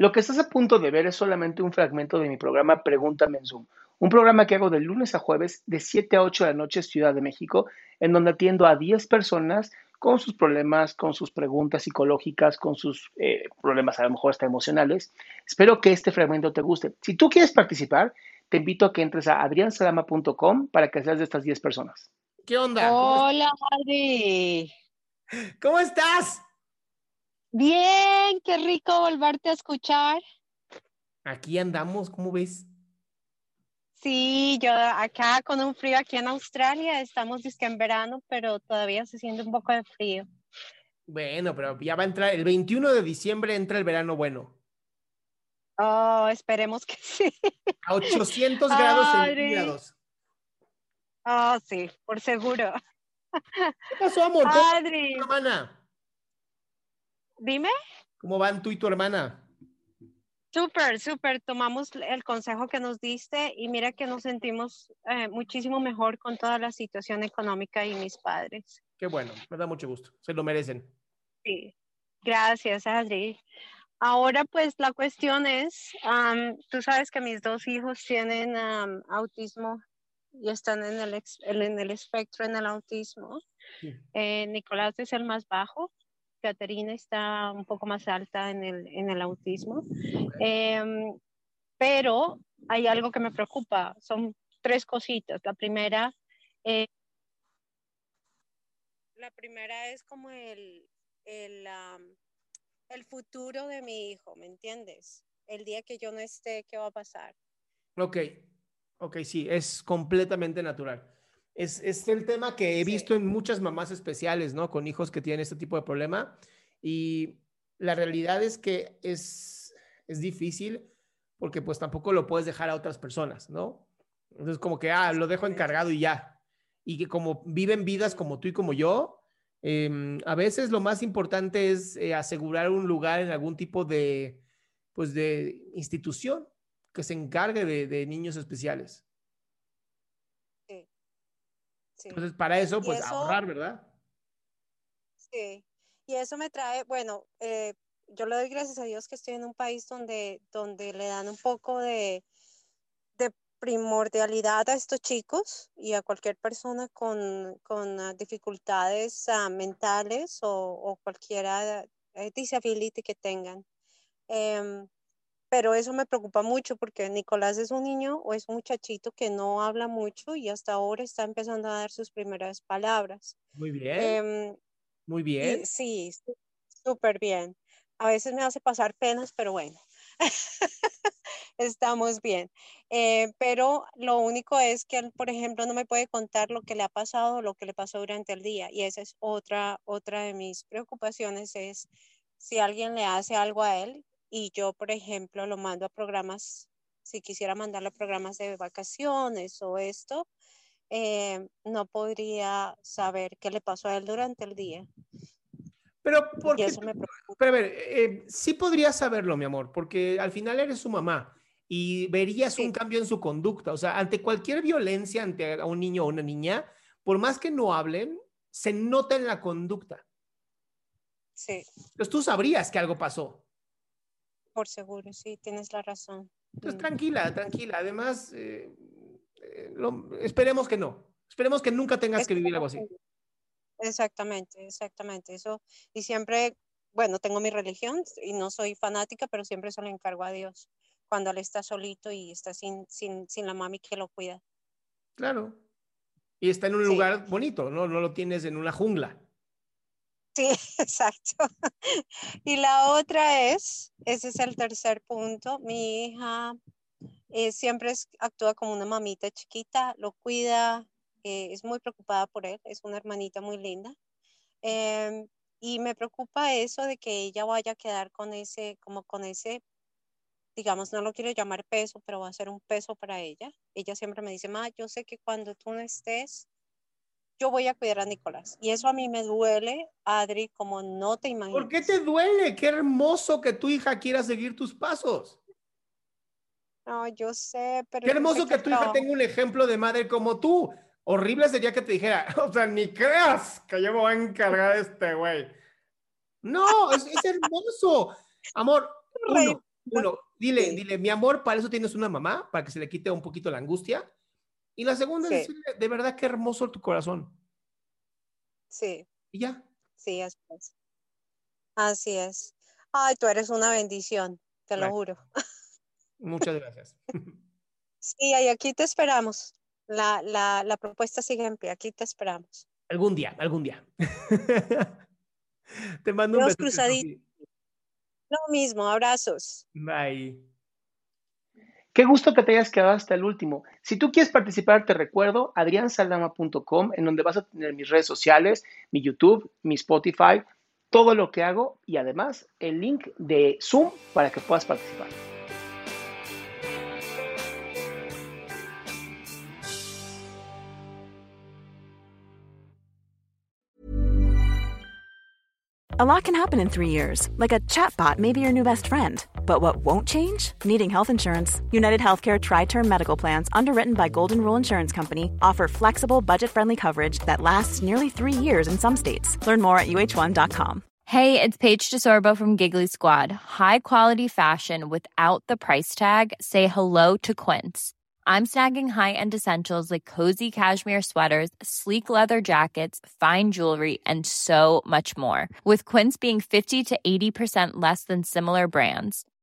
Lo que estás a punto de ver es solamente un fragmento de mi programa Pregúntame en Zoom, un programa que hago de lunes a jueves de 7 a 8 de la noche Ciudad de México, en donde atiendo a 10 personas con sus problemas, con sus preguntas psicológicas, con sus eh, problemas a lo mejor hasta emocionales. Espero que este fragmento te guste. Si tú quieres participar, te invito a que entres a adriansalama.com para que seas de estas 10 personas. ¿Qué onda? Hola, Adri. ¿Cómo estás? Bien, qué rico volverte a escuchar. Aquí andamos, ¿cómo ves? Sí, yo acá con un frío aquí en Australia, estamos disque en verano, pero todavía se siente un poco de frío. Bueno, pero ya va a entrar, el 21 de diciembre entra el verano bueno. Oh, esperemos que sí. A 800 grados centígrados. Oh, sí, por seguro. ¿Qué pasó, amor? ¿Cómo Adri? Dime. ¿Cómo van tú y tu hermana? Súper, súper. Tomamos el consejo que nos diste y mira que nos sentimos eh, muchísimo mejor con toda la situación económica y mis padres. Qué bueno, me da mucho gusto. Se lo merecen. Sí, gracias, Adri. Ahora, pues la cuestión es, am, tú sabes que mis dos hijos tienen am, autismo y están en el, ex- en el espectro en el autismo. Sí. Eh, Nicolás es el más bajo, Caterina está un poco más alta en el, en el autismo. Em, pero hay algo que me preocupa, son tres cositas. La primera, eh, la primera es como el, el, el futuro de mi hijo, ¿me entiendes? El día que yo no esté, ¿qué va a pasar? Ok, ok, sí, es completamente natural. Es, es el tema que he Sí. visto en muchas mamás especiales, ¿no? Con hijos que tienen este tipo de problema. Y la realidad es que es, es difícil porque pues tampoco lo puedes dejar a otras personas, ¿no? Entonces como que, ah, lo dejo encargado y ya. Y que como viven vidas como tú y como yo, em, a veces lo más importante es eh, asegurar un lugar en algún tipo de, pues de institución que se encargue de, de niños especiales. Sí. Entonces, para eso, pues eso- ahorrar, ¿verdad? Sí, y eso me trae, bueno, eh, yo le doy gracias a Dios que estoy en un país donde, donde le dan un poco de, de primordialidad a estos chicos y a cualquier persona con, con ah, dificultades ah, mentales o, o cualquier ah, eh, disability que tengan. Em, pero eso me preocupa mucho porque Nicolás es un niño o es un muchachito que no habla mucho y hasta ahora está empezando a dar sus primeras palabras. Muy bien, Em, muy y bien. sí, sú- súper bien. A veces me hace pasar penas, pero bueno, estamos bien. Eh, pero lo único es que él, por ejemplo, no me puede contar lo que le ha pasado o lo que le pasó durante el día. Y esa es otra, otra de mis preocupaciones, es si alguien le hace algo a él y yo, por ejemplo, lo mando a programas, si quisiera mandarlo a programas de vacaciones o esto, eh, no podría saber qué le pasó a él durante el día. Pero, ¿por Y qué? eso me. Pero a ver, eh, sí podrías saberlo, mi amor, porque al final eres su mamá y verías un Sí. cambio en su conducta. O sea, ante cualquier violencia ante a un niño o una niña, por más que no hablen, se nota en la conducta. Sí. Entonces tú sabrías que algo pasó. Por seguro, sí, tienes la razón. Entonces, Mm. tranquila, tranquila. Además, eh, eh, lo- esperemos que no. Esperemos que nunca tengas que vivir algo así. Exactamente, exactamente. Eso, y siempre, bueno, tengo mi religión y no soy fanática, pero siempre se lo encargo a Dios cuando él está solito y está sin, sin, sin la mami que lo cuida. Claro. Y está en un Sí. lugar bonito, ¿no? No lo tienes en una jungla. Sí, exacto. Y la otra es, ese es el tercer punto, mi hija eh, siempre es- actúa como una mamita chiquita, lo cuida, eh, es muy preocupada por él, es una hermanita muy linda. Em, y me preocupa eso de que ella vaya a quedar con ese, como con ese, digamos, no lo quiero llamar peso, pero va a ser un peso para ella. Ella siempre me dice, ma, yo sé que cuando tú no estés, yo voy a cuidar a Nicolás. Y eso a mí me duele, Adri, como no te imaginas. ¿Por qué te duele? Qué hermoso que tu hija quiera seguir tus pasos. No, yo sé, pero Qué hermoso que tu hija tenga un ejemplo de madre como tú. Horrible sería que te dijera, o sea, ni creas que yo me voy a encargar de este güey. No, es, es hermoso. Amor, uno, uno, dile, dile, mi amor, para eso tienes una mamá, para que se le quite un poquito la angustia. Y la segunda es decirle, de verdad, qué hermoso tu corazón. Sí, Y ya. sí, así es. Así es. Ay, tú eres una bendición, te lo juro. Muchas gracias. Sí, y aquí te esperamos. La, la, la propuesta sigue en pie, aquí te esperamos. algún día, algún día. Te mando un Dios beso. cruzadito. Lo mismo, abrazos. Bye. Qué gusto que te hayas quedado hasta el último. Si tú quieres participar, te recuerdo adriansaldama.com, en donde vas a tener mis redes sociales, mi YouTube, mi Spotify, todo lo que hago y además el link de Zoom para que puedas participar. A lot can happen in three years, like a chatbot may be your new best friend. But what won't change? Needing health insurance. United Healthcare Tri Term Medical Plans, underwritten by Golden Rule Insurance Company, offer flexible, budget friendly coverage that lasts nearly three years in some states. Learn more at uh1.com. Hey, it's Paige DeSorbo from Giggly Squad. High quality fashion without the price tag. Say hello to Quince. I'm snagging high-end essentials like cozy cashmere sweaters, sleek leather jackets, fine jewelry, and so much more. With Quince being 50 to 80% less than similar brands.